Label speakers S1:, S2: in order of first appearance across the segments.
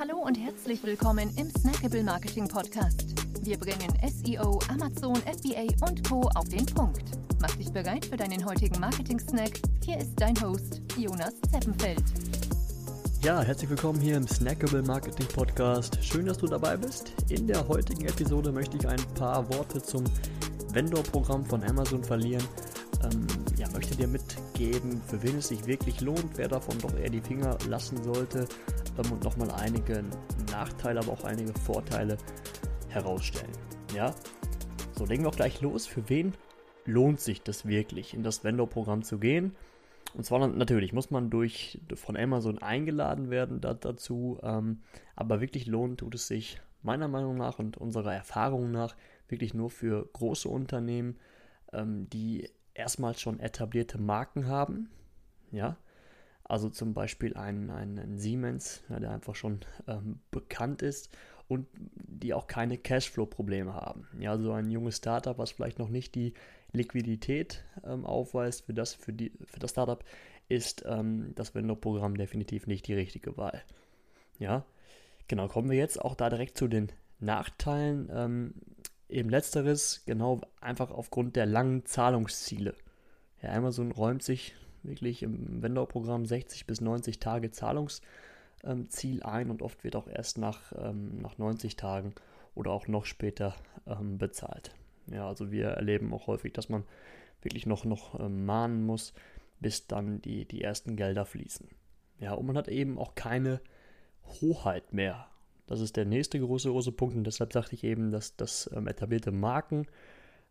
S1: Hallo und herzlich willkommen im Snackable Marketing Podcast. Wir bringen SEO, Amazon, FBA und Co. auf den Punkt. Mach dich bereit für deinen heutigen Marketing-Snack. Hier ist dein Host, Jonas Zeppenfeld.
S2: Ja, herzlich willkommen hier im Snackable Marketing Podcast. Schön, dass du dabei bist. In der heutigen Episode möchte ich ein paar Worte zum Vendor-Programm von Amazon verlieren. Ähm, ja, möchte dir mitgeben, für wen es sich wirklich lohnt, wer davon doch eher die Finger lassen sollte ähm, und nochmal einige Nachteile, aber auch einige Vorteile herausstellen. Ja, so legen wir auch gleich los. Für wen lohnt sich das wirklich, in das Vendor-Programm zu gehen? Und zwar natürlich muss man durch von Amazon eingeladen werden da, dazu, ähm, aber wirklich lohnt tut es sich meiner Meinung nach und unserer Erfahrung nach wirklich nur für große Unternehmen, ähm, die erstmals schon etablierte Marken haben, ja, also zum Beispiel ein, ein, ein Siemens, ja, der einfach schon ähm, bekannt ist und die auch keine Cashflow-Probleme haben. Ja, so ein junges Startup, was vielleicht noch nicht die Liquidität ähm, aufweist für das, für, die, für das Startup, ist ähm, das Vendor-Programm definitiv nicht die richtige Wahl. Ja, genau, kommen wir jetzt auch da direkt zu den Nachteilen. Ähm, eben letzteres, genau einfach aufgrund der langen Zahlungsziele. Ja, Amazon räumt sich wirklich im Vendor-Programm 60 bis 90 Tage Zahlungsziel ein und oft wird auch erst nach, ähm, nach 90 Tagen oder auch noch später ähm, bezahlt. Ja, also wir erleben auch häufig, dass man wirklich noch, noch ähm, mahnen muss, bis dann die, die ersten Gelder fließen. Ja, und man hat eben auch keine Hoheit mehr. Das ist der nächste große, große Punkt und deshalb sagte ich eben, dass, dass ähm, etablierte Marken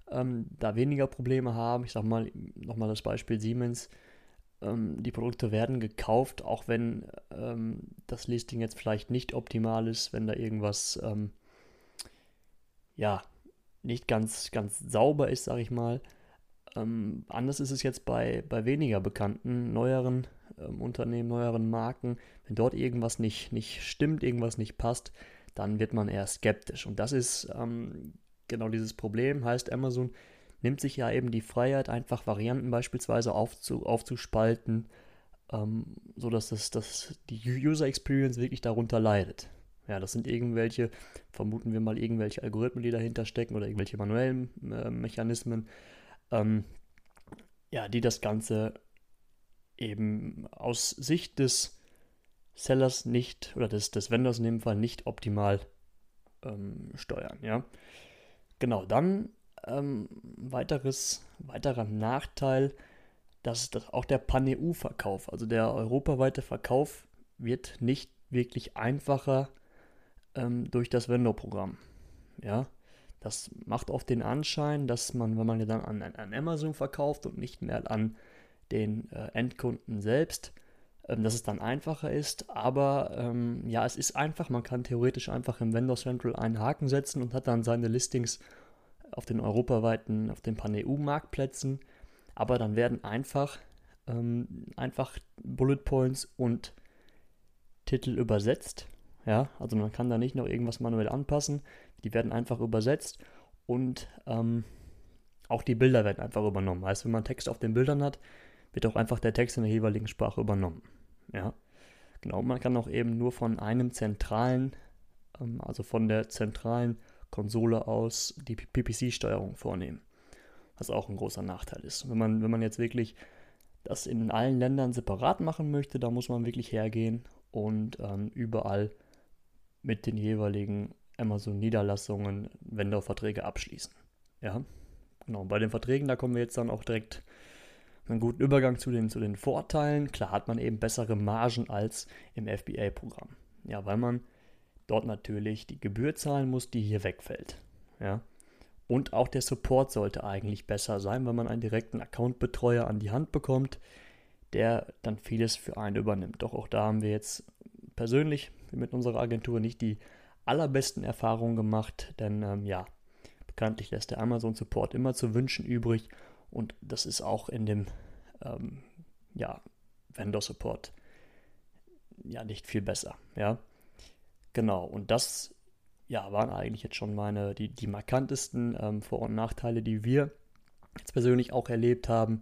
S2: ähm, da weniger Probleme haben. Ich sage mal nochmal das Beispiel Siemens ähm, die Produkte werden gekauft, auch wenn ähm, das Listing jetzt vielleicht nicht optimal ist, wenn da irgendwas ähm, ja nicht ganz, ganz sauber ist, sage ich mal. Ähm, anders ist es jetzt bei, bei weniger bekannten, neueren ähm, Unternehmen, neueren Marken. Wenn dort irgendwas nicht, nicht stimmt, irgendwas nicht passt, dann wird man eher skeptisch. Und das ist ähm, genau dieses Problem. Heißt, Amazon nimmt sich ja eben die Freiheit, einfach Varianten beispielsweise aufzu, aufzuspalten, ähm, sodass das, das, die User Experience wirklich darunter leidet. Ja, das sind irgendwelche, vermuten wir mal, irgendwelche Algorithmen, die dahinter stecken oder irgendwelche manuellen äh, Mechanismen, ähm, ja, die das Ganze eben aus Sicht des Sellers nicht oder des, des Vendors in dem Fall nicht optimal ähm, steuern. Ja, genau. Dann ähm, weiteres, weiterer Nachteil, dass, dass auch der Pan-EU-Verkauf, also der europaweite Verkauf, wird nicht wirklich einfacher ähm, durch das Vendor-Programm. Ja, das macht oft den Anschein, dass man, wenn man dann an, an Amazon verkauft und nicht mehr an den äh, Endkunden selbst, ähm, dass es dann einfacher ist. Aber ähm, ja, es ist einfach. Man kann theoretisch einfach im Vendor Central einen Haken setzen und hat dann seine Listings auf den europaweiten, auf den Pan-EU-Marktplätzen, aber dann werden einfach, ähm, einfach Bullet Points und Titel übersetzt. Ja, also man kann da nicht noch irgendwas manuell anpassen. Die werden einfach übersetzt und ähm, auch die Bilder werden einfach übernommen. Heißt, wenn man Text auf den Bildern hat, wird auch einfach der Text in der jeweiligen Sprache übernommen. Ja, genau. Man kann auch eben nur von einem zentralen, ähm, also von der zentralen Konsole aus die PPC-Steuerung vornehmen. Was auch ein großer Nachteil ist. Wenn man, wenn man jetzt wirklich das in allen Ländern separat machen möchte, da muss man wirklich hergehen und ähm, überall mit den jeweiligen Amazon-Niederlassungen Vendor-Verträge abschließen. Ja, genau. Bei den Verträgen, da kommen wir jetzt dann auch direkt einen guten Übergang zu den, zu den Vorteilen. Klar hat man eben bessere Margen als im FBA-Programm. Ja, weil man dort natürlich die Gebühr zahlen muss, die hier wegfällt. Ja. Und auch der Support sollte eigentlich besser sein, wenn man einen direkten Account-Betreuer an die Hand bekommt, der dann vieles für einen übernimmt. Doch auch da haben wir jetzt persönlich mit unserer Agentur nicht die allerbesten Erfahrungen gemacht, denn ähm, ja, bekanntlich lässt der Amazon Support immer zu wünschen übrig und das ist auch in dem ähm, ja, Vendor Support ja nicht viel besser. Ja. Genau, und das ja, waren eigentlich jetzt schon meine, die, die markantesten ähm, Vor- und Nachteile, die wir jetzt persönlich auch erlebt haben.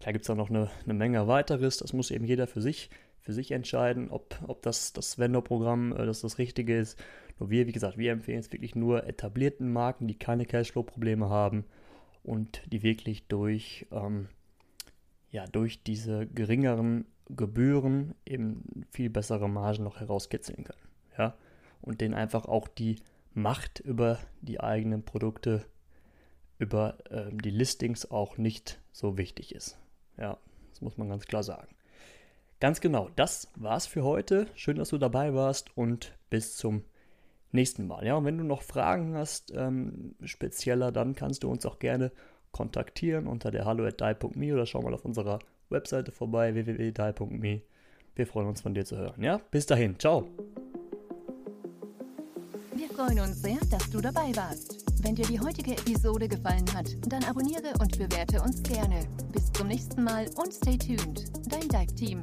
S2: Klar gibt es auch noch eine, eine Menge weiteres, das muss eben jeder für sich für sich entscheiden, ob, ob das, das Vendor-Programm äh, das, das Richtige ist. Nur wir, wie gesagt, wir empfehlen es wirklich nur etablierten Marken, die keine Cashflow-Probleme haben und die wirklich durch, ähm, ja, durch diese geringeren Gebühren eben viel bessere Margen noch herauskitzeln können. Ja? Und denen einfach auch die Macht über die eigenen Produkte, über äh, die Listings auch nicht so wichtig ist. Ja, das muss man ganz klar sagen. Ganz genau, das war's für heute. Schön, dass du dabei warst und bis zum nächsten Mal. Ja, und wenn du noch Fragen hast, ähm, spezieller, dann kannst du uns auch gerne kontaktieren unter der hallo@dai.me oder schau mal auf unserer Webseite vorbei www.dai.me. Wir freuen uns von dir zu hören. Ja, bis dahin, ciao.
S1: Wir freuen uns sehr, dass du dabei warst. Wenn dir die heutige Episode gefallen hat, dann abonniere und bewerte uns gerne. Bis zum nächsten Mal und stay tuned. Dein Dive Team.